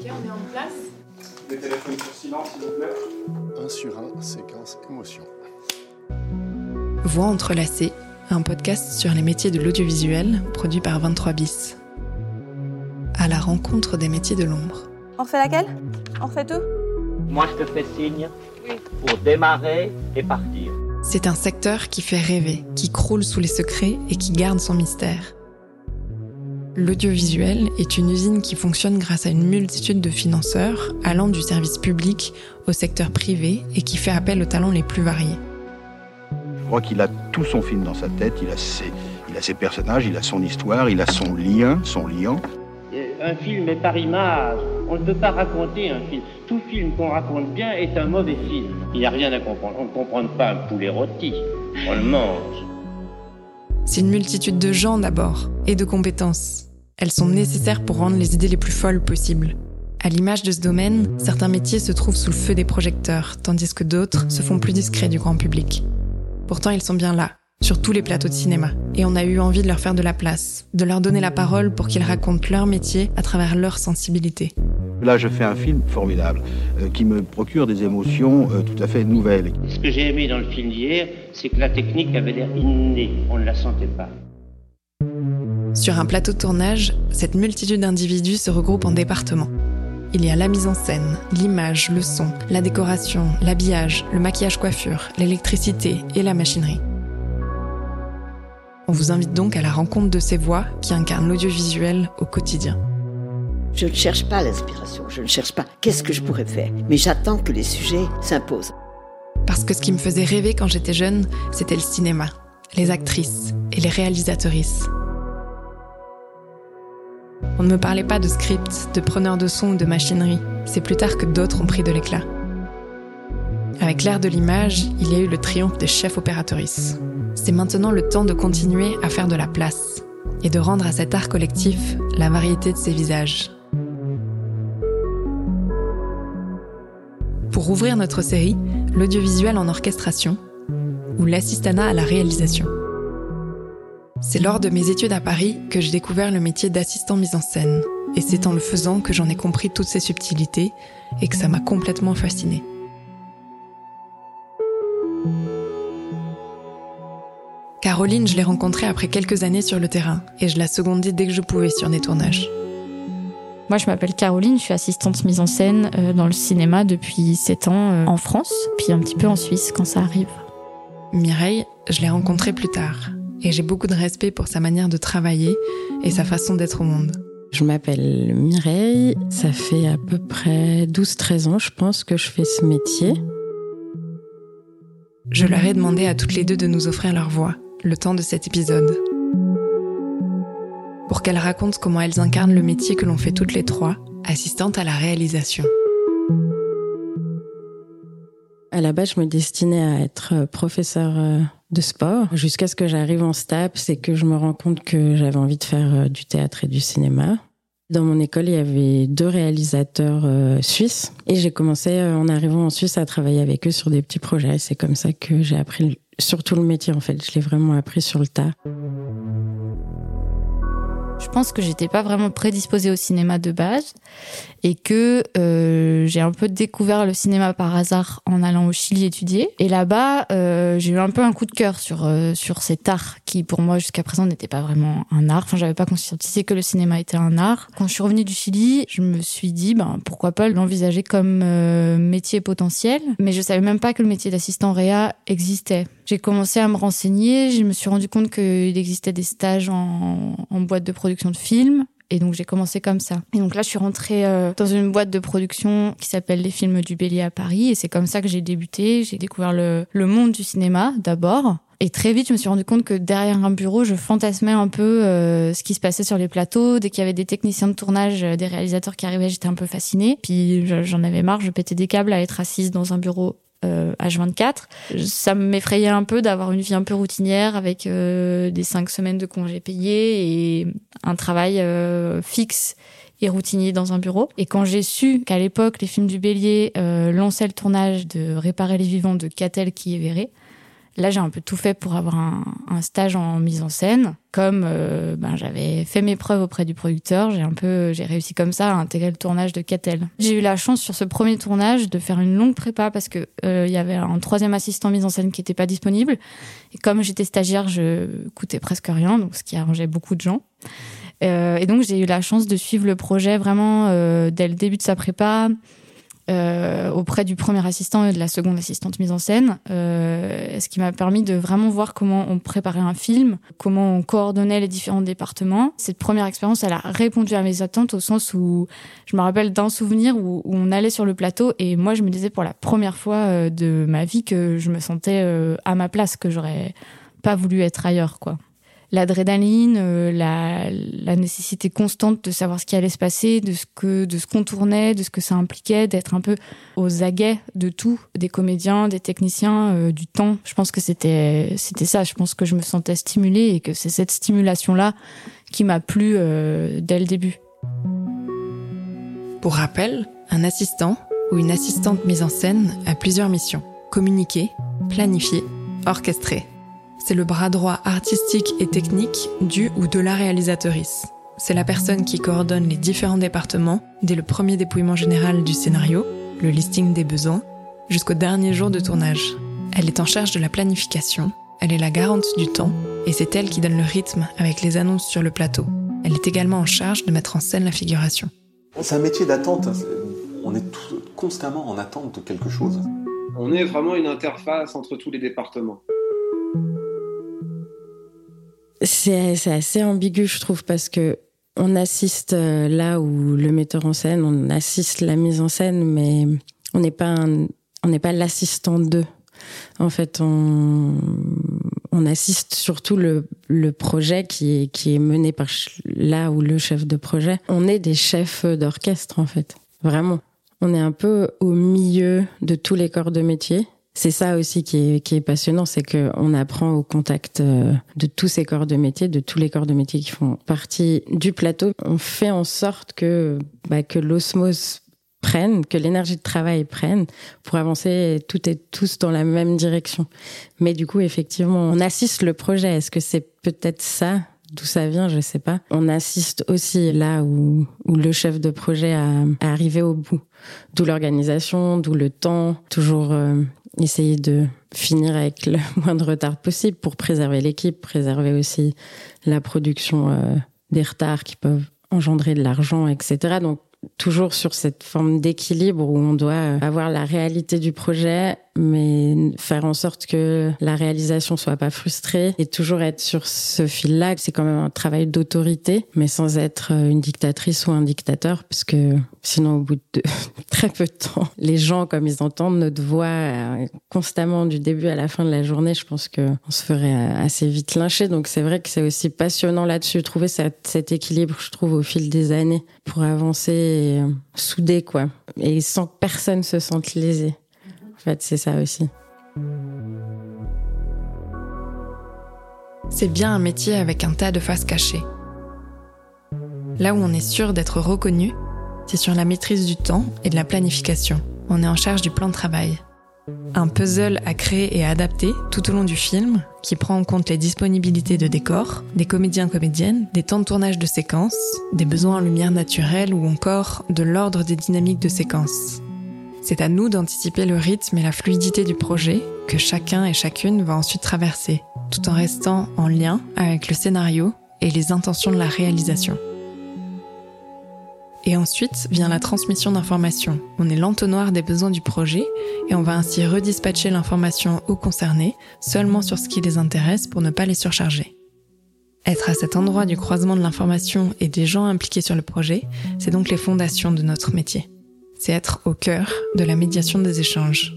Ok, on est en place. Les téléphones sur silence, s'il vous plaît. 1 sur 1, séquence émotion. Voix entrelacées, un podcast sur les métiers de l'audiovisuel produit par 23 bis. À la rencontre des métiers de l'ombre. On fait laquelle? On fait tout? Moi, je te fais signe pour démarrer et partir. C'est un secteur qui fait rêver, qui croule sous les secrets et qui garde son mystère. L'audiovisuel est une usine qui fonctionne grâce à une multitude de financeurs allant du service public au secteur privé et qui fait appel aux talents les plus variés. Je crois qu'il a tout son film dans sa tête, il a ses, il a ses personnages, il a son histoire, il a son lien, son liant. Un film est par image. On ne peut pas raconter un film. Tout film qu'on raconte bien est un mauvais film. Il n'y a rien à comprendre. On ne comprend pas un poulet rôti. On le mange. C'est une multitude de gens d'abord, et de compétences. Elles sont nécessaires pour rendre les idées les plus folles possibles. À l'image de ce domaine, certains métiers se trouvent sous le feu des projecteurs, tandis que d'autres se font plus discrets du grand public. Pourtant, ils sont bien là, sur tous les plateaux de cinéma. Et on a eu envie de leur faire de la place, de leur donner la parole pour qu'ils racontent leur métier à travers leur sensibilité. Là, je fais un film formidable euh, qui me procure des émotions euh, tout à fait nouvelles. Ce que j'ai aimé dans le film d'hier, c'est que la technique avait l'air innée. On ne la sentait pas. Sur un plateau de tournage, cette multitude d'individus se regroupe en départements. Il y a la mise en scène, l'image, le son, la décoration, l'habillage, le maquillage coiffure, l'électricité et la machinerie. On vous invite donc à la rencontre de ces voix qui incarnent l'audiovisuel au quotidien. Je ne cherche pas l'inspiration, je ne cherche pas qu'est-ce que je pourrais faire, mais j'attends que les sujets s'imposent. Parce que ce qui me faisait rêver quand j'étais jeune, c'était le cinéma, les actrices et les réalisatrices. On ne me parlait pas de script, de preneur de son ou de machinerie. C'est plus tard que d'autres ont pris de l'éclat. Avec l'ère de l'image, il y a eu le triomphe des chefs opératrices. C'est maintenant le temps de continuer à faire de la place et de rendre à cet art collectif la variété de ses visages. Pour ouvrir notre série, l'audiovisuel en orchestration ou l'assistanat à la réalisation. C'est lors de mes études à Paris que j'ai découvert le métier d'assistant mise en scène, et c'est en le faisant que j'en ai compris toutes ses subtilités et que ça m'a complètement fascinée. Caroline, je l'ai rencontrée après quelques années sur le terrain et je la secondais dès que je pouvais sur des tournages. Moi, je m'appelle Caroline, je suis assistante mise en scène euh, dans le cinéma depuis 7 ans euh, en France, puis un petit peu en Suisse quand ça arrive. Mireille, je l'ai rencontrée plus tard et j'ai beaucoup de respect pour sa manière de travailler et sa façon d'être au monde. Je m'appelle Mireille, ça fait à peu près 12-13 ans, je pense, que je fais ce métier. Je leur ai demandé à toutes les deux de nous offrir leur voix, le temps de cet épisode. Pour qu'elles racontent comment elles incarnent le métier que l'on fait toutes les trois, assistantes à la réalisation. À la base, je me destinais à être professeur de sport jusqu'à ce que j'arrive en STAP, c'est que je me rends compte que j'avais envie de faire du théâtre et du cinéma. Dans mon école, il y avait deux réalisateurs suisses et j'ai commencé en arrivant en Suisse à travailler avec eux sur des petits projets. C'est comme ça que j'ai appris surtout le métier en fait. Je l'ai vraiment appris sur le tas. Je pense que j'étais pas vraiment prédisposée au cinéma de base et que euh, j'ai un peu découvert le cinéma par hasard en allant au Chili étudier. Et là-bas, euh, j'ai eu un peu un coup de cœur sur euh, sur cet art qui, pour moi, jusqu'à présent, n'était pas vraiment un art. Enfin, j'avais pas conscientisé que le cinéma était un art. Quand je suis revenue du Chili, je me suis dit, ben pourquoi pas l'envisager comme métier potentiel. Mais je savais même pas que le métier d'assistant réa existait. J'ai commencé à me renseigner, je me suis rendu compte qu'il existait des stages en, en boîte de production de films. Et donc j'ai commencé comme ça. Et donc là, je suis rentrée euh, dans une boîte de production qui s'appelle Les Films du Bélier à Paris. Et c'est comme ça que j'ai débuté. J'ai découvert le, le monde du cinéma d'abord. Et très vite, je me suis rendu compte que derrière un bureau, je fantasmais un peu euh, ce qui se passait sur les plateaux. Dès qu'il y avait des techniciens de tournage, euh, des réalisateurs qui arrivaient, j'étais un peu fascinée. Puis j'en avais marre, je pétais des câbles à être assise dans un bureau euh, H24. Ça m'effrayait un peu d'avoir une vie un peu routinière avec euh, des cinq semaines de congés payés et un travail euh, fixe et routinier dans un bureau. Et quand j'ai su qu'à l'époque, les films du Bélier euh, lançaient le tournage de Réparer les vivants de Catel qui est verré, Là, j'ai un peu tout fait pour avoir un, stage en mise en scène. Comme euh, ben, j'avais fait mes preuves auprès du producteur, j'ai un peu, j'ai réussi comme ça à intégrer le tournage de Catel. J'ai eu la chance sur ce premier tournage de faire une longue prépa parce que euh, il y avait un troisième assistant mise en scène qui n'était pas disponible. Et comme j'étais stagiaire, je coûtais presque rien, donc ce qui arrangeait beaucoup de gens. Euh, et donc j'ai eu la chance de suivre le projet vraiment dès le début de sa prépa, euh, auprès du premier assistant et de la seconde assistante mise en scène, euh, ce qui m'a permis de vraiment voir comment on préparait un film, comment on coordonnait les différents départements. Cette première expérience, elle a répondu à mes attentes au sens où je me rappelle d'un souvenir où, où on allait sur le plateau et moi je me disais pour la première fois euh, de ma vie que je me sentais euh, à ma place, que j'aurais pas voulu être ailleurs, quoi l'adrénaline, euh, la, la, nécessité constante de savoir ce qui allait se passer, de ce que de ce qu'on tournait, de ce que ça impliquait, d'être un peu aux aguets de tout, des comédiens, des techniciens, euh, du temps. Je pense que c'était c'était ça. Je pense que je me sentais stimulée et que c'est cette stimulation là qui m'a plu euh, dès le début. Pour rappel, un assistant ou une assistante mise en scène a plusieurs missions communiquer, planifier, orchestrer c'est le bras droit artistique et technique du ou de la réalisatrice. C'est la personne qui coordonne les différents départements, dès le premier dépouillement général du scénario, le listing des besoins, jusqu'au dernier jour de tournage. Elle est en charge de la planification, elle est la garante du temps, et c'est elle qui donne le rythme avec les annonces sur le plateau. Elle est également en charge de mettre en scène la figuration. C'est un métier d'attente. On est tout, constamment en attente de quelque chose. On est vraiment une interface entre tous les départements. C'est assez ambigu, je trouve, parce que on assiste euh, là où le metteur en scène, on assiste la mise en scène, mais on n'est pas un, on n'est pas l'assistant d'eux. En fait, on, on assiste surtout le, le projet qui est, qui est mené par là où le chef de projet. On est des chefs d'orchestre, en fait. Vraiment. On est un peu au milieu de tous les corps de métier c'est ça aussi qui est, qui est passionnant, c'est qu'on apprend au contact euh, de tous ces corps de métier, de tous les corps de métier qui font partie du plateau. On fait en sorte que, bah, que l'osmose prenne, que l'énergie de travail prenne pour avancer tout et tous dans la même direction. Mais du coup, effectivement, on assiste le projet. Est-ce que c'est peut-être ça? D'où ça vient, je sais pas. On assiste aussi là où, où le chef de projet a, a arrivé au bout. D'où l'organisation, d'où le temps, toujours euh, essayer de finir avec le moins de retard possible pour préserver l'équipe, préserver aussi la production euh, des retards qui peuvent engendrer de l'argent, etc. Donc toujours sur cette forme d'équilibre où on doit avoir la réalité du projet, mais faire en sorte que la réalisation soit pas frustrée et toujours être sur ce fil-là. C'est quand même un travail d'autorité, mais sans être une dictatrice ou un dictateur, parce que sinon, au bout de très peu de temps, les gens, comme ils entendent notre voix euh, constamment du début à la fin de la journée, je pense que on se ferait assez vite lyncher. Donc c'est vrai que c'est aussi passionnant là-dessus, trouver cet, équilibre, je trouve, au fil des années pour avancer et, euh, soudé, quoi. Et sans que personne se sente lésé. Fait, c'est ça aussi. C'est bien un métier avec un tas de faces cachées. Là où on est sûr d'être reconnu, c'est sur la maîtrise du temps et de la planification. On est en charge du plan de travail. Un puzzle à créer et à adapter tout au long du film qui prend en compte les disponibilités de décors, des comédiens-comédiennes, des temps de tournage de séquences, des besoins en lumière naturelle ou encore de l'ordre des dynamiques de séquences. C'est à nous d'anticiper le rythme et la fluidité du projet que chacun et chacune va ensuite traverser, tout en restant en lien avec le scénario et les intentions de la réalisation. Et ensuite vient la transmission d'informations. On est l'entonnoir des besoins du projet et on va ainsi redispatcher l'information aux concernés seulement sur ce qui les intéresse pour ne pas les surcharger. Être à cet endroit du croisement de l'information et des gens impliqués sur le projet, c'est donc les fondations de notre métier. C'est être au cœur de la médiation des échanges.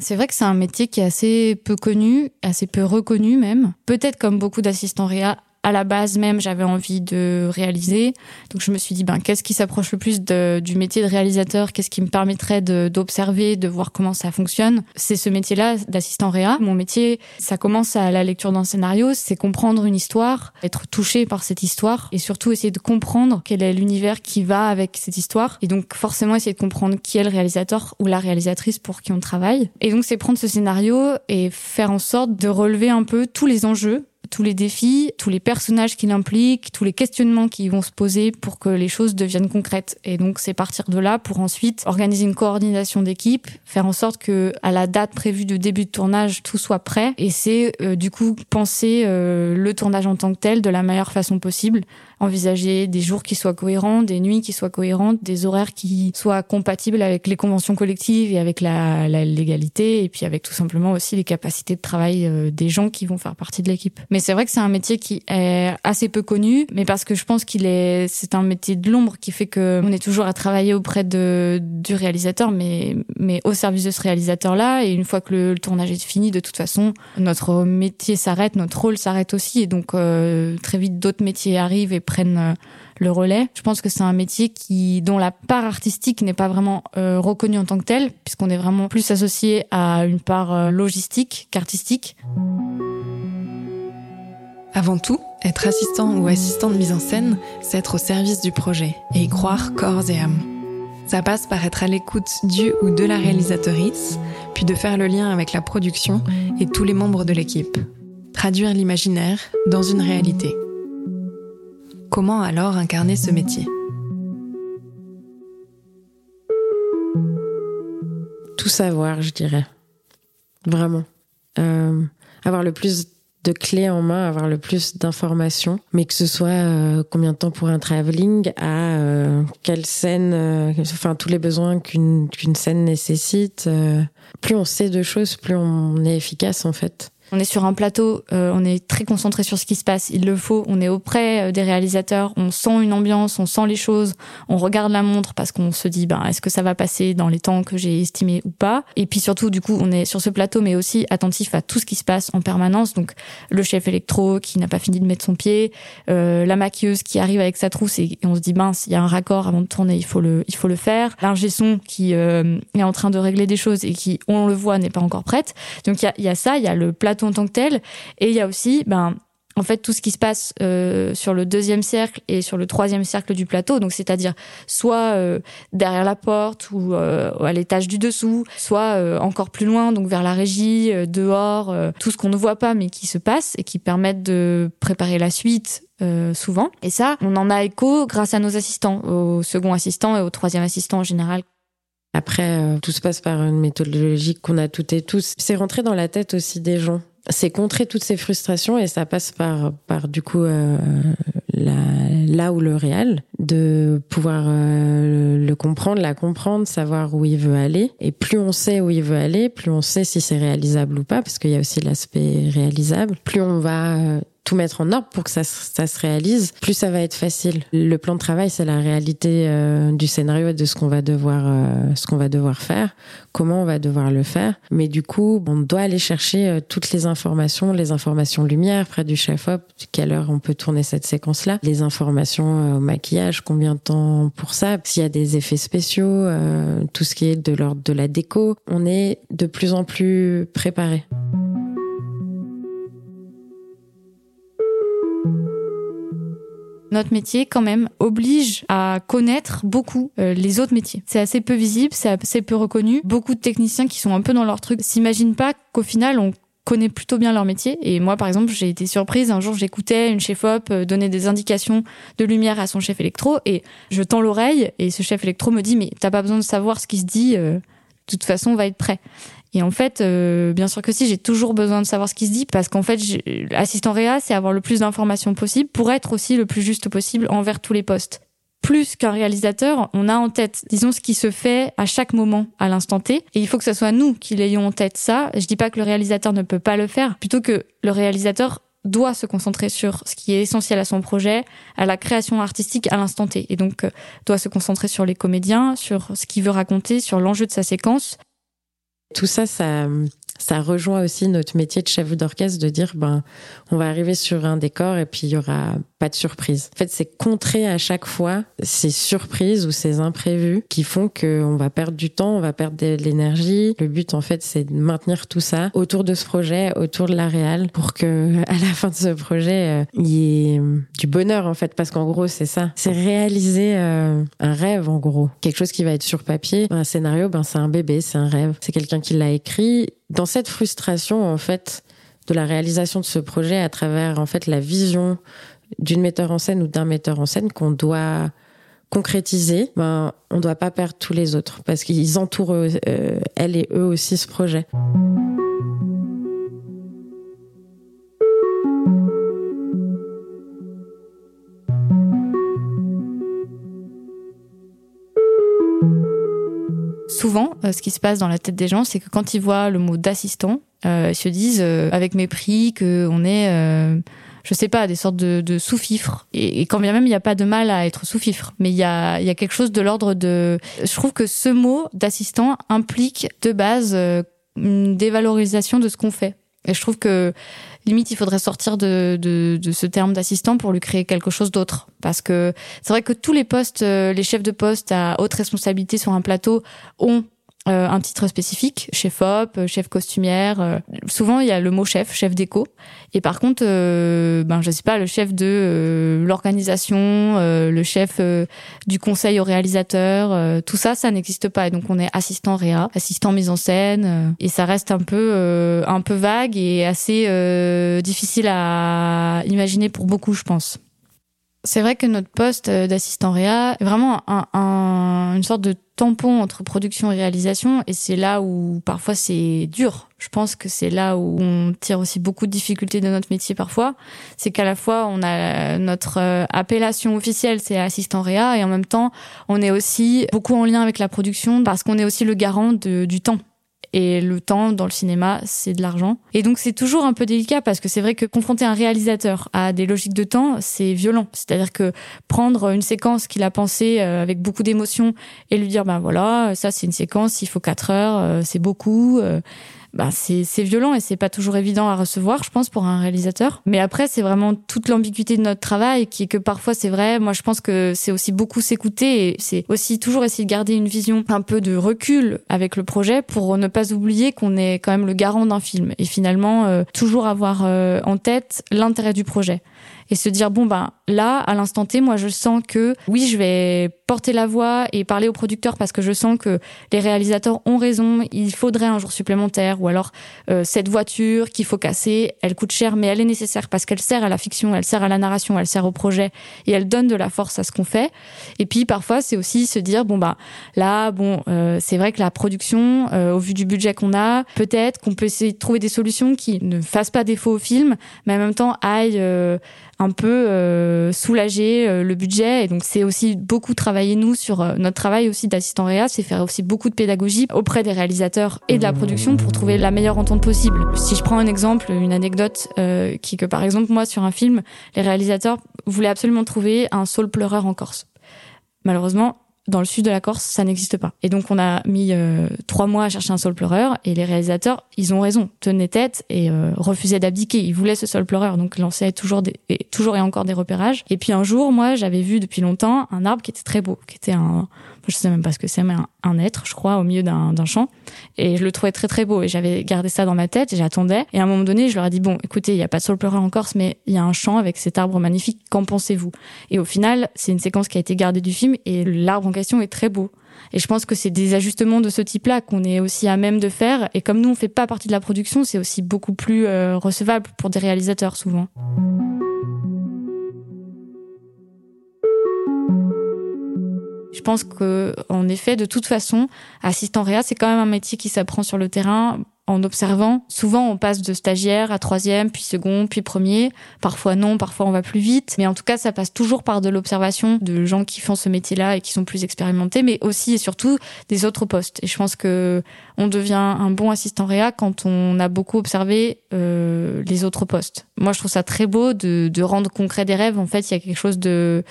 C'est vrai que c'est un métier qui est assez peu connu, assez peu reconnu même. Peut-être comme beaucoup d'assistants réa à la base même j'avais envie de réaliser. Donc je me suis dit ben qu'est-ce qui s'approche le plus de, du métier de réalisateur, qu'est-ce qui me permettrait d'observer, de, voir comment ça fonctionne? C'est ce métier-là d'assistant réa. Mon métier, ça commence à la lecture d'un scénario, c'est comprendre une histoire, être touché par cette histoire et surtout essayer de comprendre quel est l'univers qui va avec cette histoire et donc forcément essayer de comprendre qui est le réalisateur ou la réalisatrice pour qui on travaille. Et donc c'est prendre ce scénario et faire en sorte de relever un peu tous les enjeux tous les défis, tous les personnages qui l'impliquent, tous les questionnements qui vont se poser pour que les choses deviennent concrètes. Et donc c'est partir de là pour ensuite organiser une coordination d'équipe, faire en sorte que à la date prévue de début de tournage tout soit prêt. Et c'est euh, du coup penser euh, le tournage en tant que tel de la meilleure façon possible envisager des jours qui soient cohérents, des nuits qui soient cohérentes, des horaires qui soient compatibles avec les conventions collectives et avec la, la légalité, et puis avec tout simplement aussi les capacités de travail euh, des gens qui vont faire partie de l'équipe. Mais c'est vrai que c'est un métier qui est assez peu connu, mais parce que je pense qu'il est, c'est un métier de l'ombre qui fait que on est toujours à travailler auprès de du réalisateur, mais mais au service de ce réalisateur-là. Et une fois que le, tournage est fini, de toute façon, notre métier s'arrête, notre rôle s'arrête aussi, et donc euh, très vite d'autres métiers arrivent et prennent euh, le relais. Je pense que c'est un métier qui, dont la part artistique n'est pas vraiment euh, reconnue en tant que telle, puisqu'on est vraiment plus associé à une part euh, logistique qu'artistique. Avant tout, être assistant ou assistant de mise en scène, c'est être au service du projet et y croire corps et âme. Ça passe par être à l'écoute du ou de la réalisatrice, puis de faire le lien avec la production et tous les membres de l'équipe. Traduire l'imaginaire dans une réalité. Comment alors incarner ce métier? Tout savoir, je dirais. Vraiment. Euh, avoir le plus de clés en main, avoir le plus d'informations, mais que ce soit euh, combien de temps pour un travelling, à euh, quelle scène, enfin tous les besoins qu'une qu'une scène nécessite. Plus on sait de choses, plus on est efficace en fait. On est sur un plateau, euh, on est très concentré sur ce qui se passe, il le faut, on est auprès euh, des réalisateurs, on sent une ambiance, on sent les choses, on regarde la montre parce qu'on se dit ben est-ce que ça va passer dans les temps que j'ai estimé ou pas? Et puis surtout du coup, on est sur ce plateau mais aussi attentif à tout ce qui se passe en permanence. Donc le chef électro qui n'a pas fini de mettre son pied, euh, la maquilleuse qui arrive avec sa trousse et, on se dit ben s'il y a un raccord avant de tourner, il faut le il faut le faire. L'ingé son qui euh, est en train de régler des choses et qui on le voit n'est pas encore prête. Donc il y a, y a ça, il y a le plateau en tant que tel. Et il y a aussi, ben, en fait, tout ce qui se passe euh, sur le deuxième cercle et sur le troisième cercle du plateau, donc c'est-à-dire soit euh, derrière la porte ou euh, à l'étage du dessous, soit encore plus loin, donc vers la régie, dehors, tout ce qu'on ne voit pas mais qui se passe et qui permettent de préparer la suite. souvent et ça on en a écho grâce à nos assistants au second assistant et au troisième assistant en général Après, tout se passe par une méthodologie qu'on a toutes et tous. C'est rentrer dans la tête aussi des gens. C'est contrer toutes ces frustrations et ça passe par, par du coup, euh, la, là où le réel, de pouvoir euh, le comprendre, la comprendre, savoir où il veut aller. Et plus on sait où il veut aller, plus on sait si c'est réalisable ou pas, parce qu'il y a aussi l'aspect réalisable. Plus on va euh, tout mettre en ordre pour que ça, se- ça se réalise, plus ça va être facile. Le plan de travail, c'est la réalité euh, du scénario et de ce qu'on va devoir, euh, ce qu'on va devoir faire, comment on va devoir le faire. Mais du coup, on doit aller chercher euh, toutes les informations, les informations lumière près du chef-op, quelle heure on peut tourner cette séquence-là, les informations euh, au maquillage, combien de temps pour ça, s'il y a des effets spéciaux, euh, tout ce qui est de l'ordre de la déco. On est de plus en plus préparé. Notre métier quand même oblige à connaître beaucoup euh, les autres métiers. C'est assez peu visible, c'est assez peu reconnu. Beaucoup de techniciens qui sont un peu dans leur truc s'imaginent pas qu'au final on connaît plutôt bien leur métier. Et moi, par exemple, j'ai été surprise. Un jour, j'écoutais une chef-op euh, donner des indications de lumière à son chef électro et je tends l'oreille et ce chef électro me dit, mais t'as pas besoin de savoir ce qui se dit, euh, de toute façon, on va être prêt. Et en fait, euh, bien sûr que si, j'ai toujours besoin de savoir ce qui se dit parce qu'en fait, l'assistant réa, c'est avoir le plus d'informations possible pour être aussi le plus juste possible envers tous les postes. Plus qu'un réalisateur, on a en tête, disons, ce qui se fait à chaque moment, à l'instant T. Et il faut que ce soit nous qui l'ayons en tête ça. Je dis pas que le réalisateur ne peut pas le faire, plutôt que le réalisateur doit se concentrer sur ce qui est essentiel à son projet, à la création artistique à l'instant T. Et donc, euh, doit se concentrer sur les comédiens, sur ce qu'il veut raconter, sur l'enjeu de sa séquence. Tout ça, ça, rejoint aussi notre métier de chef d'orchestre de dire ben on va arriver sur un décor et puis il y aura pas de surprise. En fait, c'est contrer à chaque fois ces surprises ou ces imprévus qui font que on va perdre du temps, on va perdre de l'énergie. Le but en fait, c'est de maintenir tout ça autour de ce projet, autour de la réal pour que à la fin de ce projet, euh, il y ait du bonheur en fait parce qu'en gros, c'est ça. C'est réaliser euh, un rêve en gros, quelque chose qui va être sur papier. Un scénario, ben c'est un bébé, c'est un rêve. C'est quelqu'un qui l'a écrit dans cette frustration en fait de la réalisation de ce projet à travers en fait la vision d'une metteur en scène ou d'un metteur en scène qu'on doit concrétiser, ben on doit pas perdre tous les autres parce qu'ils entourent euh, elle et eux aussi ce projet. souvent, euh, ce qui se passe dans la tête des gens, c'est que quand ils voient le mot d'assistant, euh, ils se disent euh, avec mépris qu'on est, je sais pas, des sortes de, sous-fifres. Et, quand bien même, il n'y a pas de mal à être sous-fifre, mais il y a, y a quelque chose de l'ordre de... Je trouve que ce mot d'assistant implique de base une dévalorisation de ce qu'on fait. Et je trouve que limite, il faudrait sortir de, de, de ce terme d'assistant pour lui créer quelque chose d'autre. Parce que c'est vrai que tous les postes, euh, les chefs de poste à haute responsabilité sur un plateau ont euh, un titre spécifique, chef op, euh, chef costumière. Euh, souvent, il y a le mot chef, chef déco. Et par contre, ben je sais pas, le chef de l'organisation, le chef du conseil au réalisateur, tout ça, ça n'existe pas. Et donc, on est assistant réa, assistant mise en scène, et ça reste un peu un peu vague et assez difficile à imaginer pour beaucoup, je pense. C'est vrai que notre poste d'assistant réa est vraiment un, un, une sorte de tampon entre production et réalisation et c'est là où parfois c'est dur. Je pense que c'est là où on tire aussi beaucoup de difficultés de notre métier parfois. C'est qu'à la fois on a notre euh, appellation officielle c'est assistant réa et en même temps on est aussi beaucoup en lien avec la production parce qu'on est aussi le garant du temps et le temps dans le cinéma, c'est de l'argent. Et donc c'est toujours un peu délicat parce que c'est vrai que confronter un réalisateur à des logiques de temps, c'est violent. C'est-à-dire que prendre une séquence qu'il a pensée euh, avec beaucoup d'émotion et lui dire ben voilà, ça c'est une séquence, il faut quatre heures, euh, c'est beaucoup. Bah c'est violent et c'est pas toujours évident à recevoir, je pense, pour un réalisateur. Mais après, c'est vraiment toute l'ambiguïté de notre travail qui est que parfois c'est vrai. Moi, je pense que c'est aussi beaucoup s'écouter et c'est aussi toujours essayer de garder une vision un peu de recul avec le projet pour ne pas oublier qu'on est quand même le garant d'un film et finalement euh, toujours avoir euh, en tête l'intérêt du projet et se dire bon ben là à l'instant T moi je sens que oui je vais porter la voix et parler aux producteurs parce que je sens que les réalisateurs ont raison il faudrait un jour supplémentaire ou alors euh, cette voiture qu'il faut casser elle coûte cher mais elle est nécessaire parce qu'elle sert à la fiction elle sert à la narration elle sert au projet et elle donne de la force à ce qu'on fait. Et puis parfois c'est aussi se dire bon bah là bon euh, c'est vrai que la production euh, au vu du budget qu'on a peut-être qu'on peut essayer de trouver des solutions qui ne fassent pas défaut au film mais en même temps aillent un peu euh, soulager euh, le budget. Et donc, c'est aussi beaucoup travailler, nous, sur euh, notre travail aussi d'assistant réa, c'est faire aussi beaucoup de pédagogie auprès des réalisateurs et de la production pour trouver la meilleure entente possible. Si je prends un exemple, une anecdote, qui que par exemple, moi, sur un film, les réalisateurs voulaient absolument trouver un saule pleureur en Corse. Malheureusement, dans le sud de la Corse, ça n'existe pas. Et donc on a mis euh, trois mois à chercher un sol pleureur et les réalisateurs, ils ont raison, tenaient tête et euh, refusaient d'abdiquer. Ils voulaient ce sol pleureur, donc lançaient toujours et, toujours et encore des repérages. Et puis un jour, moi, j'avais vu depuis longtemps un arbre qui était très beau, qui était un je sais même pas ce que c'est, mais un, être, je crois, au milieu d'un champ. Et je le trouvais très très beau. Et j'avais gardé ça dans ma tête et j'attendais. Et à un moment donné, je leur ai dit, bon, écoutez, il n'y a pas de sol pleureur en Corse, mais il y a un champ avec cet arbre magnifique. Qu'en pensez-vous? Et au final, c'est une séquence qui a été gardée du film et l'arbre en question est très beau. Et je pense que c'est des ajustements de ce type-là qu'on est aussi à même de faire. Et comme nous, on fait pas partie de la production, c'est aussi beaucoup plus euh, recevable pour des réalisateurs souvent. Je pense que, en effet, de toute façon, assistant réa, c'est quand même un métier qui s'apprend sur le terrain en observant. Souvent, on passe de stagiaire à troisième, puis second, puis premier. Parfois non, parfois on va plus vite. Mais en tout cas, ça passe toujours par de l'observation de gens qui font ce métier-là et qui sont plus expérimentés, mais aussi et surtout des autres postes. Et je pense que on devient un bon assistant réa quand on a beaucoup observé euh, les autres postes. Moi, je trouve ça très beau de, de rendre concret des rêves. En fait, il y a quelque chose de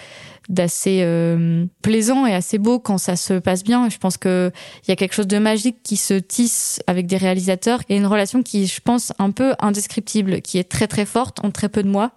d'assez euh, plaisant et assez beau quand ça se passe bien. Je pense que il y a quelque chose de magique qui se tisse avec des réalisateurs et une relation qui, je pense, un peu indescriptible, qui est très très forte en très peu de mois.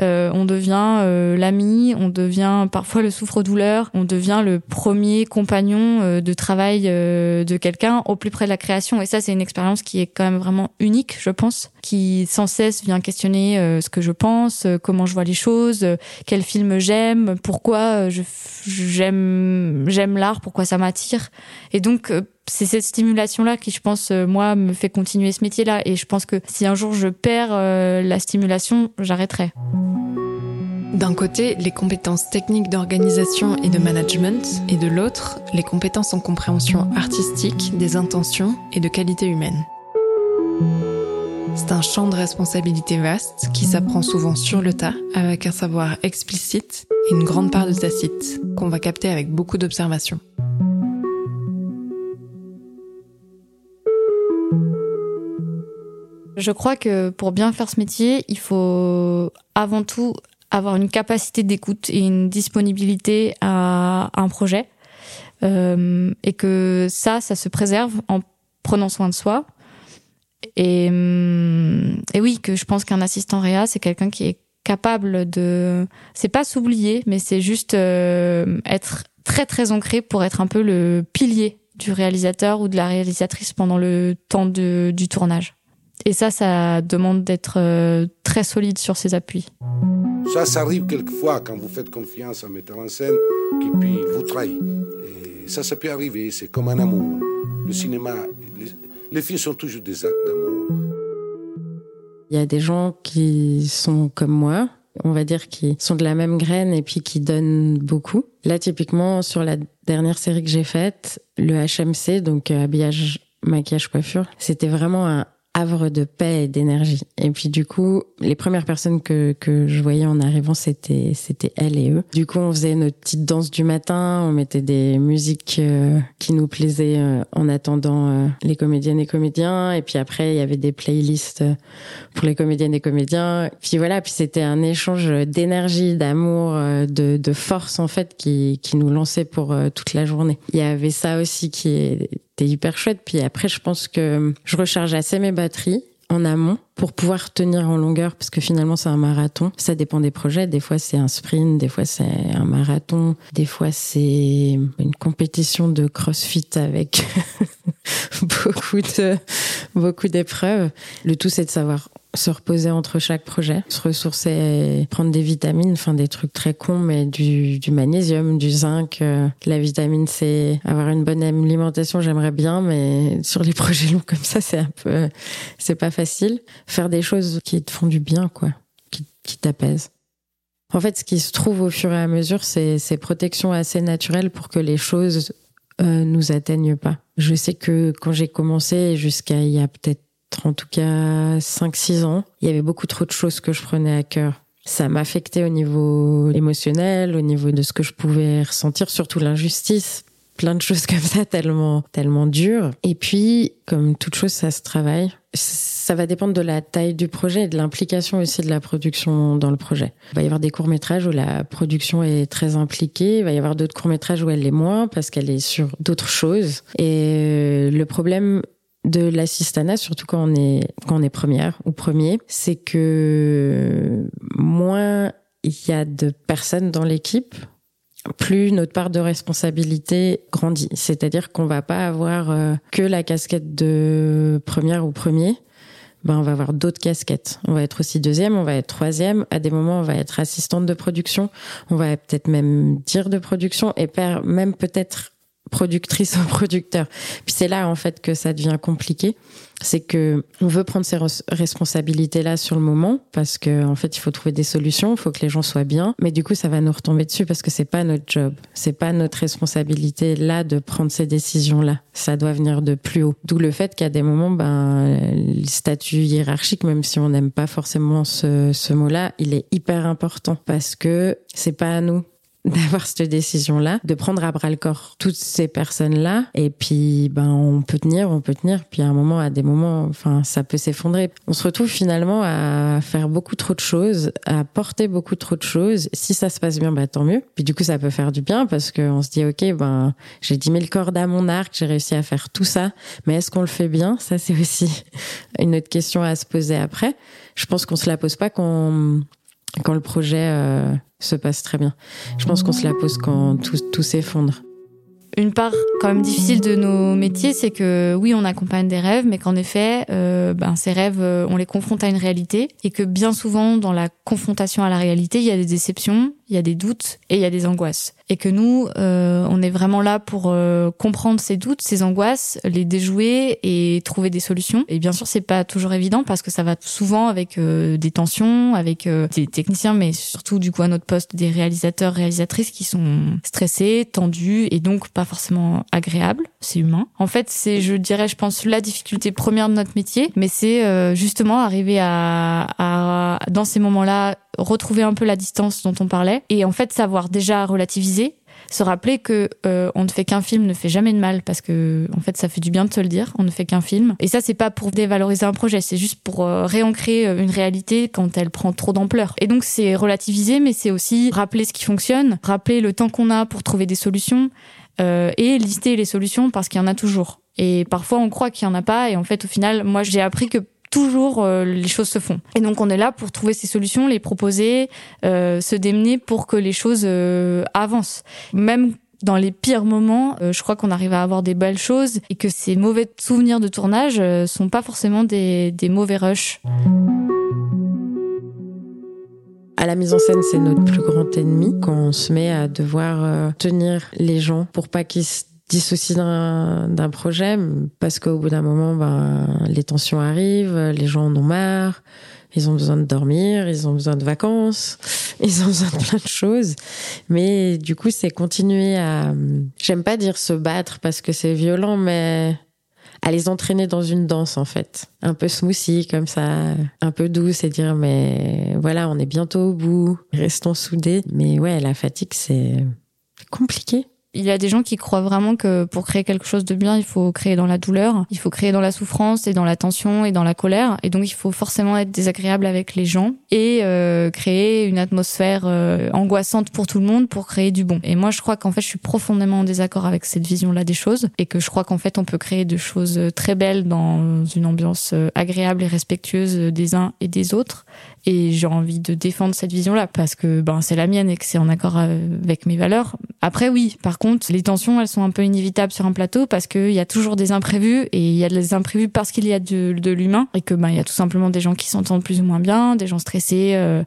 Euh, on devient euh, l'ami, on devient parfois le souffre-douleur, on devient le premier compagnon euh, de travail de quelqu'un au plus près de la création. Et ça, c'est une expérience qui est quand même vraiment unique, je pense, qui sans cesse vient questionner ce que je pense, comment je vois les choses, quel film j'aime, pourquoi je j'aime j'aime l'art, pourquoi ça m'attire. Et donc c'est cette stimulation-là qui, je pense, moi, me fait continuer ce métier-là. Et je pense que si un jour je perds la stimulation, j'arrêterai. D'un côté, les compétences techniques d'organisation et de management, et de l'autre, les compétences en compréhension artistique, des intentions et de qualité humaine. C'est un champ de responsabilité vaste qui s'apprend souvent sur le tas, avec un savoir explicite et une grande part de tacite, qu'on va capter avec beaucoup d'observation. Je crois que pour bien faire ce métier, il faut avant tout avoir une capacité d'écoute et une disponibilité à un projet. Euh, et que ça, ça se préserve en prenant soin de soi. Et, euh, et oui, que je pense qu'un assistant réa, c'est quelqu'un qui est capable de... C'est pas s'oublier, mais c'est juste euh, être très très ancré pour être un peu le pilier du réalisateur ou de la réalisatrice pendant le temps de, du tournage. Et ça, ça demande d'être euh, très solide sur ses appuis. Ça, ça arrive quelquefois quand vous faites confiance à un metteur en scène qui puis vous trahit. Et ça, ça peut arriver, c'est comme un amour. Le cinéma, les, les films sont toujours des actes d'amour. Il y a des gens qui sont comme moi, on va dire qui sont de la même graine et puis qui donnent beaucoup. Là, typiquement, sur la dernière série que j'ai faite, le HMC, donc euh, habillage, maquillage, coiffure, c'était vraiment un, havre de paix et d'énergie. Et puis du coup, les premières personnes que, que je voyais en arrivant, c'était c'était elle et eux. Du coup, on faisait notre petite danse du matin, on mettait des musiques euh, qui nous plaisaient euh, en attendant euh, les comédiennes et comédiens. Et puis après, il y avait des playlists pour les comédiennes et comédiens. Puis voilà, puis c'était un échange d'énergie, d'amour, de, de force en fait qui, qui nous lançait pour toute la journée. Il y avait ça aussi qui est c'était hyper chouette. Puis après, je pense que je recharge assez mes batteries en amont pour pouvoir tenir en longueur parce que finalement c'est un marathon. Ça dépend des projets. Des fois c'est un sprint, des fois c'est un marathon, des fois c'est une compétition de crossfit avec beaucoup de beaucoup d'épreuves. Le tout c'est de savoir se reposer entre chaque projet, se ressourcer, prendre des vitamines, enfin des trucs très cons, mais du, du magnésium, du zinc, euh, la vitamine C, avoir une bonne alimentation, j'aimerais bien, mais sur les projets longs comme ça, c'est un peu, c'est pas facile. Faire des choses qui te font du bien, quoi, qui, qui t'apaisent. En fait, ce qui se trouve au fur et à mesure, c'est ces protections assez naturelles pour que les choses euh, nous atteignent pas. Je sais que quand j'ai commencé, jusqu'à il y a peut-être en tout cas 5-6 ans, il y avait beaucoup trop de choses que je prenais à cœur. Ça m'affectait au niveau émotionnel, au niveau de ce que je pouvais ressentir, surtout l'injustice, plein de choses comme ça tellement tellement dures et puis comme toute chose ça se travaille ça va dépendre de la taille du projet et de l'implication aussi de la production dans le projet. Il va y avoir des courts-métrages où la production est très impliquée, il va y avoir d'autres courts-métrages où elle l'est moins parce qu'elle est sur d'autres choses. Et le problème de l'assistanat, surtout quand on est quand on est première ou premier, c'est que moins il y a de personnes dans l'équipe, plus notre part de responsabilité grandit. C'est-à-dire qu'on va pas avoir euh, que la casquette de première ou premier. Ben, on va avoir d'autres casquettes. On va être aussi deuxième, on va être troisième. À des moments, on va être assistante de production. On va peut-être même dire de production et même peut-être productrice ou producteur. Puis c'est là en fait que ça devient compliqué, c'est que on veut prendre ces responsabilités là sur le moment parce que en fait il faut trouver des solutions, il faut que les gens soient bien, mais du coup ça va nous retomber dessus parce que c'est pas notre job, c'est pas notre responsabilité là de prendre ces décisions là. Ça doit venir de plus haut. D'où le fait qu'à des moments ben le statut hiérarchique même si on n'aime pas forcément ce, ce mot là, il est hyper important parce que c'est pas à nous d'avoir cette décision-là, de prendre à bras le corps toutes ces personnes-là. Et puis, ben, on peut tenir, on peut tenir. Puis à un moment, à des moments, enfin, ça peut s'effondrer. On se retrouve finalement à faire beaucoup trop de choses, à porter beaucoup trop de choses. Si ça se passe bien, bah, tant mieux. Puis du coup, ça peut faire du bien parce qu'on se dit, OK, ben, j'ai 10 000 cordes à mon arc, j'ai réussi à faire tout ça. Mais est-ce qu'on le fait bien? Ça, c'est aussi une autre question à se poser après. Je pense qu'on se la pose pas quand, quand le projet, euh, se passe très bien. Je pense qu'on se la pose quand tout, tout s'effondre. Une part quand même difficile de nos métiers, c'est que oui, on accompagne des rêves, mais qu'en effet, euh, ben, ces rêves, euh, on les confronte à une réalité, et que bien souvent, dans la confrontation à la réalité, il y a des déceptions, il y a des doutes et il y a des angoisses. Et que nous, euh, on est vraiment là pour euh, comprendre ces doutes, ces angoisses, les déjouer et trouver des solutions. Et bien sûr, c'est pas toujours évident parce que ça va souvent avec euh, des tensions, avec des techniciens, mais surtout du coup à notre poste des réalisateurs, réalisatrices qui sont stressés, tendus et donc pas forcément agréables. C'est humain. En fait, c'est, je dirais, je pense la difficulté première de notre métier, mais c'est justement arriver à, à dans ces moments-là retrouver un peu la distance dont on parlait. Et en fait savoir déjà relativiser se rappeler que euh, on ne fait qu'un film ne fait jamais de mal parce que en fait ça fait du bien de se le dire on ne fait qu'un film. Et ça c'est pas pour dévaloriser un projet c'est juste pour euh, réancrer euh, une réalité quand elle prend trop d'ampleur. Et donc c'est relativiser mais c'est aussi rappeler ce qui fonctionne rappeler le temps qu'on a pour trouver des solutions euh, et lister les solutions parce qu'il y en a toujours. Et parfois on croit qu'il y en a pas et en fait au final moi j'ai appris que toujours euh, les choses se font. Et donc on est là pour trouver ces solutions, les proposer, euh, se démener pour que les choses euh, avancent. Même dans les pires moments, je crois qu'on arrive à avoir des belles choses et que ces mauvais souvenirs de tournage sont pas forcément des, des mauvais rushs. À la mise en scène, c'est notre plus grand ennemi quand on se met à devoir tenir les gens pour pas qu'ils se dissocier d'un projet parce qu'au bout d'un moment, ben, les tensions arrivent, les gens en ont marre, ils ont besoin de dormir, ils ont besoin de vacances, ils ont besoin de plein de choses. Mais du coup, c'est continuer à, j'aime pas dire se battre parce que c'est violent, mais à les entraîner dans une danse en fait, un peu smoothie comme ça, un peu douce et dire mais voilà, on est bientôt au bout, restons soudés. Mais ouais, la fatigue c'est compliqué il y a des gens qui croient vraiment que pour créer quelque chose de bien, il faut créer dans la douleur, il faut créer dans la souffrance et dans la tension et dans la colère. Et donc il faut forcément être désagréable avec les gens et euh, créer une atmosphère euh, angoissante pour tout le monde pour créer du bon. Et moi je crois qu'en fait je suis profondément en désaccord avec cette vision-là des choses et que je crois qu'en fait on peut créer des choses très belles dans une ambiance euh, agréable et respectueuse des uns et des autres et j'ai envie de défendre cette vision-là parce que ben c'est la mienne et que c'est en accord avec mes valeurs. Après oui, par contre, les tensions elles sont un peu inévitables sur un plateau parce qu'il y a toujours des imprévus et il y a des imprévus parce qu'il y a de, l'humain et que ben il y a tout simplement des gens qui s'entendent plus ou moins bien, des gens stressés, euh,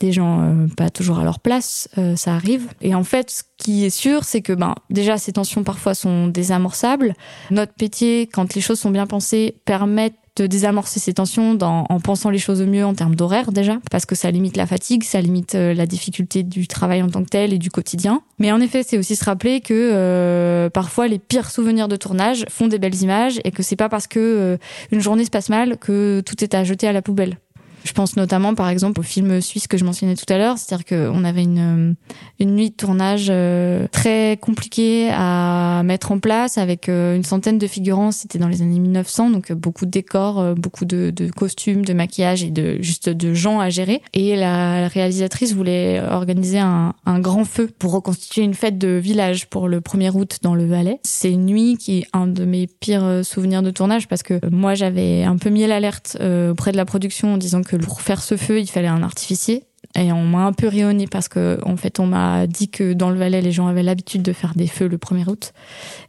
des gens euh, pas toujours à leur place, euh, ça arrive. Et en fait, ce qui est sûr, c'est que ben déjà ces tensions parfois sont désamorçables. Notre métier, quand les choses sont bien pensées, permettent de désamorcer ces tensions dans, en pensant les choses au mieux en termes d'horaire déjà, parce que ça limite la fatigue, ça limite euh, la difficulté du travail en tant que tel et du quotidien. Mais en effet, c'est aussi se rappeler que euh, parfois les pires souvenirs de tournage font des belles images et que c'est pas parce que euh, une journée se passe mal que tout est à jeter à la poubelle. Je pense notamment, par exemple, au film suisse que je mentionnais tout à l'heure, c'est-à-dire qu'on avait une, euh, une nuit de tournage euh, très compliquée à mettre en place avec euh, une centaine de figurants. C'était dans les années 1900, donc beaucoup de décors, beaucoup de, de costumes, de maquillage et de juste de gens à gérer. Et la réalisatrice voulait organiser un, un grand feu pour reconstituer une fête de village pour le 1er août dans le Valais. C'est une nuit qui est un de mes pires souvenirs de tournage parce que moi j'avais un peu mis l'alerte auprès de la production en disant que pour faire ce feu, il fallait un artificier. Et on m'a un peu rionné parce que, en fait, on m'a dit que dans le Valais, les gens avaient l'habitude de faire des feux le 1er août.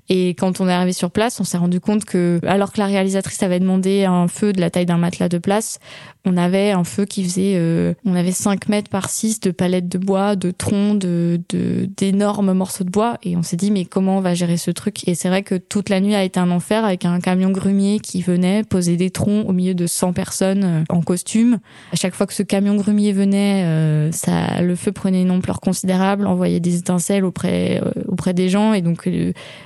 Et quand on est arrivé sur place, on s'est rendu compte que, alors que la réalisatrice avait demandé un feu de la taille d'un matelas de place, on avait un feu qui faisait, euh, on avait 5 mètres par 6 de palettes de bois, de troncs, d'énormes morceaux de bois. Et on s'est dit, mais comment on va gérer ce truc? Et c'est vrai que toute la nuit a été un enfer avec un camion grumier qui venait poser des troncs au milieu de 100 personnes euh, en costume. À chaque fois que ce camion grumier venait, euh, ça, le feu prenait une ampleur considérable, envoyait des étincelles auprès, auprès des gens et donc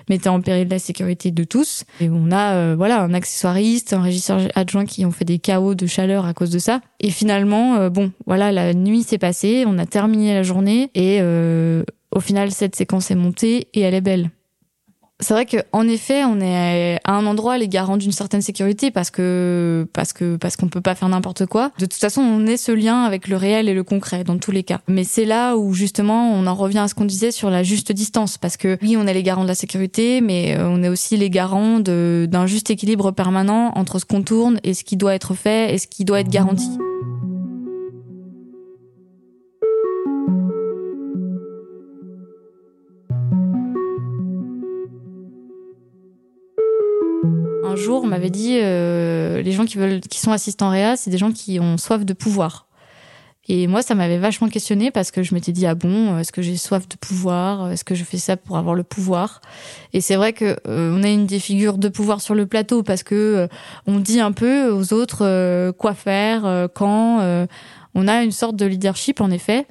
mettait en péril la sécurité de tous. Et on a euh, voilà un accessoiriste, un régisseur adjoint qui ont fait des chaos de chaleur à cause de ça. Et finalement, euh, bon, voilà, la nuit s'est passée, on a terminé la journée et euh, Au final, cette séquence est montée et elle est belle. C'est vrai qu'en effet, on est à un endroit les garants d'une certaine sécurité parce que parce que parce qu'on peut pas faire n'importe quoi. De toute façon, on est ce lien avec le réel et le concret dans tous les cas. Mais c'est là où justement on en revient à ce qu'on disait sur la juste distance parce que oui, on est les garants de la sécurité, mais euh, on est aussi les garants d'un juste équilibre permanent entre ce qu'on tourne et ce qui doit être fait et ce qui doit être garanti. Jour, on m'avait dit euh, les gens qui veulent, qui sont assistants réa, c'est des gens qui ont soif de pouvoir. Et moi, ça m'avait vachement questionné parce que je m'étais dit ah bon, est-ce que j'ai soif de pouvoir? Est-ce que je fais ça pour avoir le pouvoir? Et c'est vrai que euh, on a une des figures de pouvoir sur le plateau parce que euh, on dit un peu aux autres euh, quoi faire, quand. on a une sorte de leadership en effet.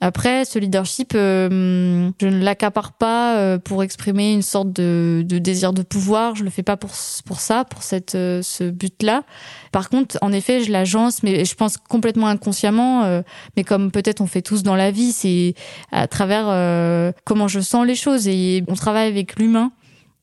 Après, ce leadership, euh, je ne l'accapare pas euh, pour exprimer une sorte de, désir de pouvoir. Je le fais pas pour pour ça, pour cette euh, ce but-là. Par contre, en effet, je l'agence, mais je pense complètement inconsciemment. mais comme peut-être on fait tous dans la vie, c'est à travers comment je sens les choses et on travaille avec l'humain.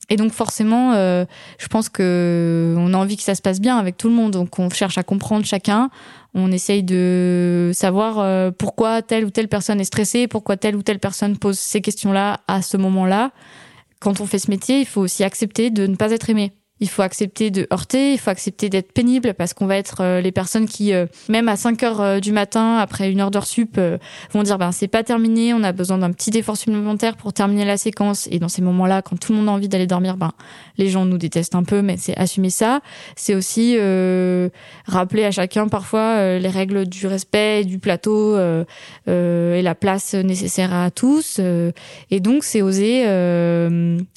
Et donc forcément, je pense que on a envie que ça se passe bien avec tout le monde. Donc on cherche à comprendre chacun on essaye de savoir euh, pourquoi telle ou telle personne est stressée, pourquoi telle ou telle personne pose ces questions-là à ce moment-là. Quand on fait ce métier, il faut aussi accepter de ne pas être aimé il faut accepter de heurter, il faut accepter d'être pénible parce qu'on va être euh, les personnes qui, euh, même à 5 heures euh, du matin, après une heure d'heure sup, vont dire ben c'est pas terminé, on a besoin d'un petit effort supplémentaire pour terminer la séquence. Et dans ces moments-là, quand tout le monde a envie d'aller dormir, ben les gens nous détestent un peu, mais c'est assumer ça. C'est aussi rappeler à chacun parfois les règles du respect, du plateau et la place nécessaire à tous. et donc c'est oser,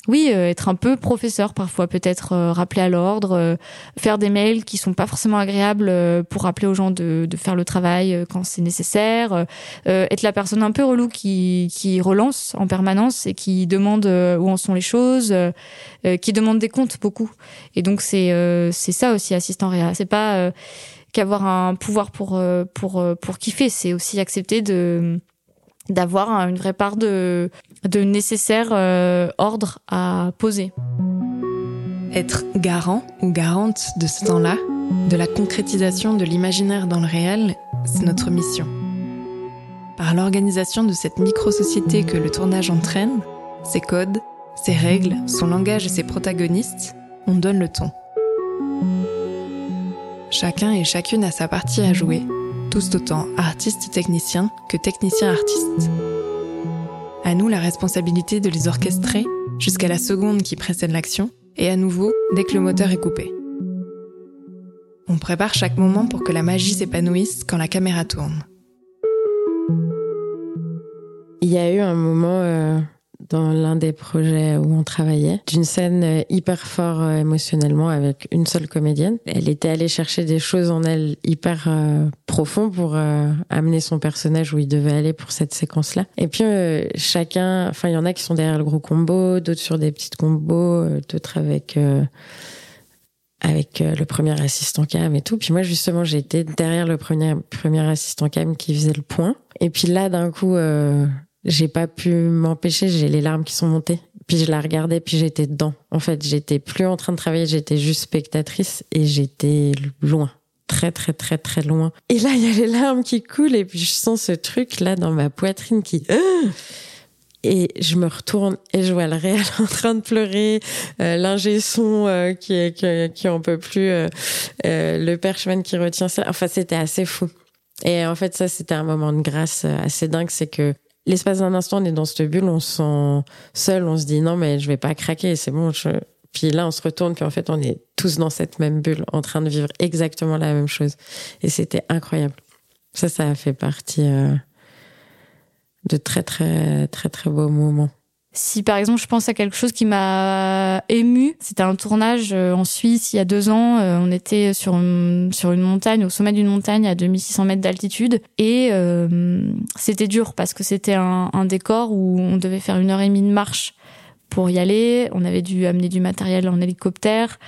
oui, être un peu professeur parfois peut-être rappeler à l'ordre, euh, faire des mails qui sont pas forcément agréables euh, pour rappeler aux gens de, faire le travail euh, quand c'est nécessaire, être la personne un peu relou qui, relance en permanence et qui demande où en sont les choses, qui demande des comptes beaucoup. Et donc c'est ça aussi assistant réa. C'est pas qu'avoir un pouvoir pour kiffer, c'est aussi accepter d'avoir une vraie part de nécessaire ordre à poser. Être garant ou garante de ce temps-là, de la concrétisation de l'imaginaire dans le réel, c'est notre mission. Par l'organisation de cette micro-société que le tournage entraîne, ses codes, ses règles, son langage et ses protagonistes, on donne le ton. Chacun et chacune a sa partie à jouer, tous autant artistes techniciens que techniciens artistes. À nous la responsabilité de les orchestrer jusqu'à la seconde qui précède l'action et à nouveau dès que le moteur est coupé. On prépare chaque moment pour que la magie s'épanouisse quand la caméra tourne. Il y a eu un moment euh, dans l'un des projets où on travaillait d'une scène euh, hyper fort euh, émotionnellement avec une seule comédienne. Elle était allée chercher des choses en elle hyper euh, profond pour amener son personnage où il devait aller pour cette séquence-là. Et puis chacun, enfin il y en a qui sont derrière le gros combo, d'autres sur des petites combos, d'autres avec avec le premier assistant cam et tout. Puis moi justement j'étais derrière le premier premier assistant cam qui faisait le point. Et puis là d'un coup j'ai pas pu m'empêcher, j'ai les larmes qui sont montées. Puis je la regardais, puis j'étais dedans. En fait, j'étais plus en train de travailler, j'étais juste spectatrice et j'étais loin. Très, très, très, très loin. Et là, il y a les larmes qui coulent et puis je sens ce truc là dans ma poitrine qui... Et je me retourne et je vois le réel en train de pleurer, euh, l'ingé son euh, qui, qui, qui en peut plus, euh, euh, le perchman qui retient ça. Enfin, c'était assez fou. Et en fait, ça, c'était un moment de grâce assez dingue. C'est que l'espace d'un instant, on est dans cette bulle, on se sent seul, on se dit non, mais je vais pas craquer, c'est bon. Je... Puis là, on se retourne, puis en fait, on est tous dans cette même bulle, en train de vivre exactement la même chose. Et c'était incroyable. Ça, ça a fait partie euh, de très, très, très, très beaux moments. Si par exemple je pense à quelque chose qui m'a ému, c'était un tournage euh, en Suisse il y a deux ans. Euh, on était sur une, sur une montagne, au sommet d'une montagne à 2600 mètres d'altitude, et euh, c'était dur parce que c'était un, un, décor où on devait faire une heure et demie de marche pour y aller. On avait dû amener du matériel en hélicoptère.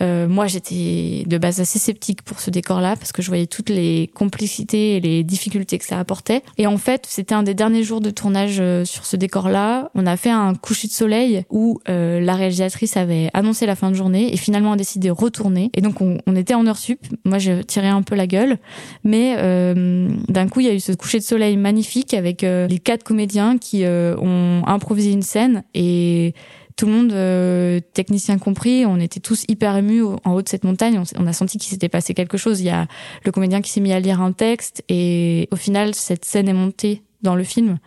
Euh, moi, j'étais de base assez sceptique pour ce décor-là parce que je voyais toutes les complexités et les difficultés que ça apportait. Et en fait, c'était un des derniers jours de tournage euh, sur ce décor-là. On a fait un coucher de soleil où euh, la réalisatrice avait annoncé la fin de journée et finalement a décidé de retourner. Et donc, on, était en heure sup. Moi, je tirais un peu la gueule. Mais euh, d'un coup, il y a eu ce coucher de soleil magnifique avec les quatre comédiens qui ont improvisé une scène et tout le monde, euh, technicien compris, on était tous hyper émus en haut de cette montagne. On, a senti qu'il s'était passé quelque chose. Il y a le comédien qui s'est mis à lire un texte et au final, cette scène est montée dans le film.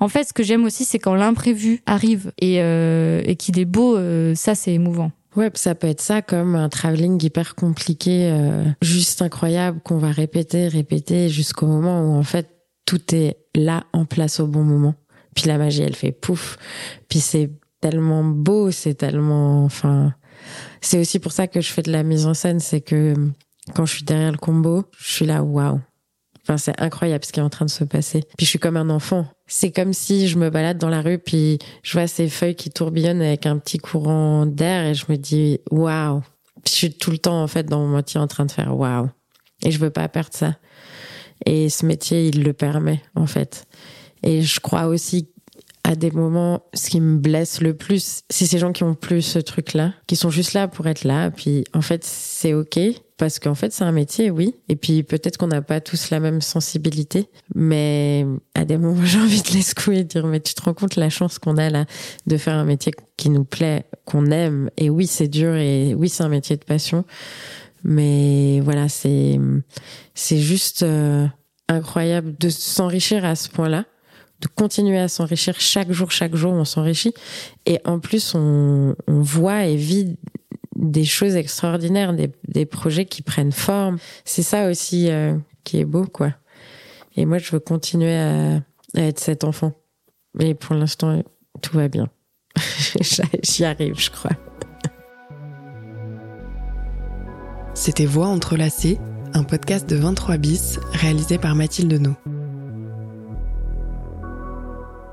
En fait, ce que j'aime aussi, c'est quand l'imprévu arrive et, euh, et qu'il est beau, euh, ça c'est émouvant. Ouais, ça peut être ça comme un travelling hyper compliqué, euh, juste incroyable qu'on va répéter, répéter jusqu'au moment où en fait tout est là en place au bon moment. Puis la magie, elle fait pouf. Puis c'est tellement beau, c'est tellement, enfin, c'est aussi pour ça que je fais de la mise en scène, c'est que quand je suis derrière le combo, je suis là, waouh. Enfin, c'est incroyable ce qui est en train de se passer. Puis je suis comme un enfant. C'est comme si je me balade dans la rue, puis je vois ces feuilles qui tourbillonnent avec un petit courant d'air et je me dis, waouh. Je suis tout le temps, en fait, dans mon métier en train de faire waouh. Et je veux pas perdre ça. Et ce métier, il le permet, en fait. Et je crois aussi à des moments, ce qui me blesse le plus, c'est ces gens qui ont plus ce truc-là, qui sont juste là pour être là. Puis en fait, c'est ok parce qu'en fait, c'est un métier, oui. Et puis peut-être qu'on n'a pas tous la même sensibilité, mais à des moments, j'ai envie de les secouer et dire mais tu te rends compte la chance qu'on a là de faire un métier qui nous plaît, qu'on aime. Et oui, c'est dur et oui, c'est un métier de passion. Mais voilà, c'est c'est juste euh, incroyable de s'enrichir à ce point-là de continuer à s'enrichir chaque jour, chaque jour, on s'enrichit. Et en plus, on, voit et vit des choses extraordinaires, des, projets qui prennent forme. C'est ça aussi euh, qui est beau, quoi. Et moi, je veux continuer à, être cet enfant. Mais pour l'instant, tout va bien. J'y arrive, je crois. C'était Voix entrelacées, un podcast de 23 bis réalisé par Mathilde No.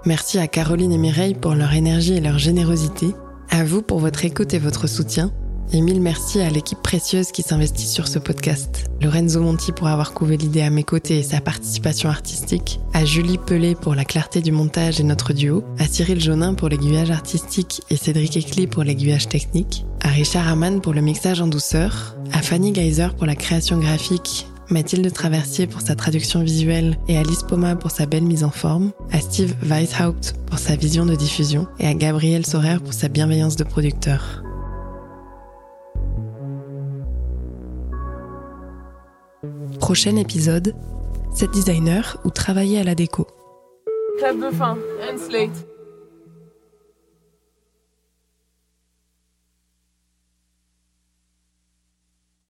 Merci à Caroline et Mireille pour leur énergie et leur générosité, à vous pour votre écoute et votre soutien, et mille merci à l'équipe précieuse qui s'investit sur ce podcast. Lorenzo Monti pour avoir couvé l'idée à mes côtés et sa participation artistique, à Julie Pelé pour la clarté du montage et notre duo, à Cyril Jonin pour l'aiguillage artistique et Cédric Ecli pour l'aiguillage technique, à Richard Hamann pour le mixage en douceur, à Fanny Geyser pour la création graphique Mathilde Traversier pour sa traduction visuelle et Alice Poma pour sa belle mise en forme, à Steve Weishaupt pour sa vision de diffusion et à Gabriel Sorer pour sa bienveillance de producteur. Prochain épisode, set designer ou travailler à la déco. Club de fin, and slate.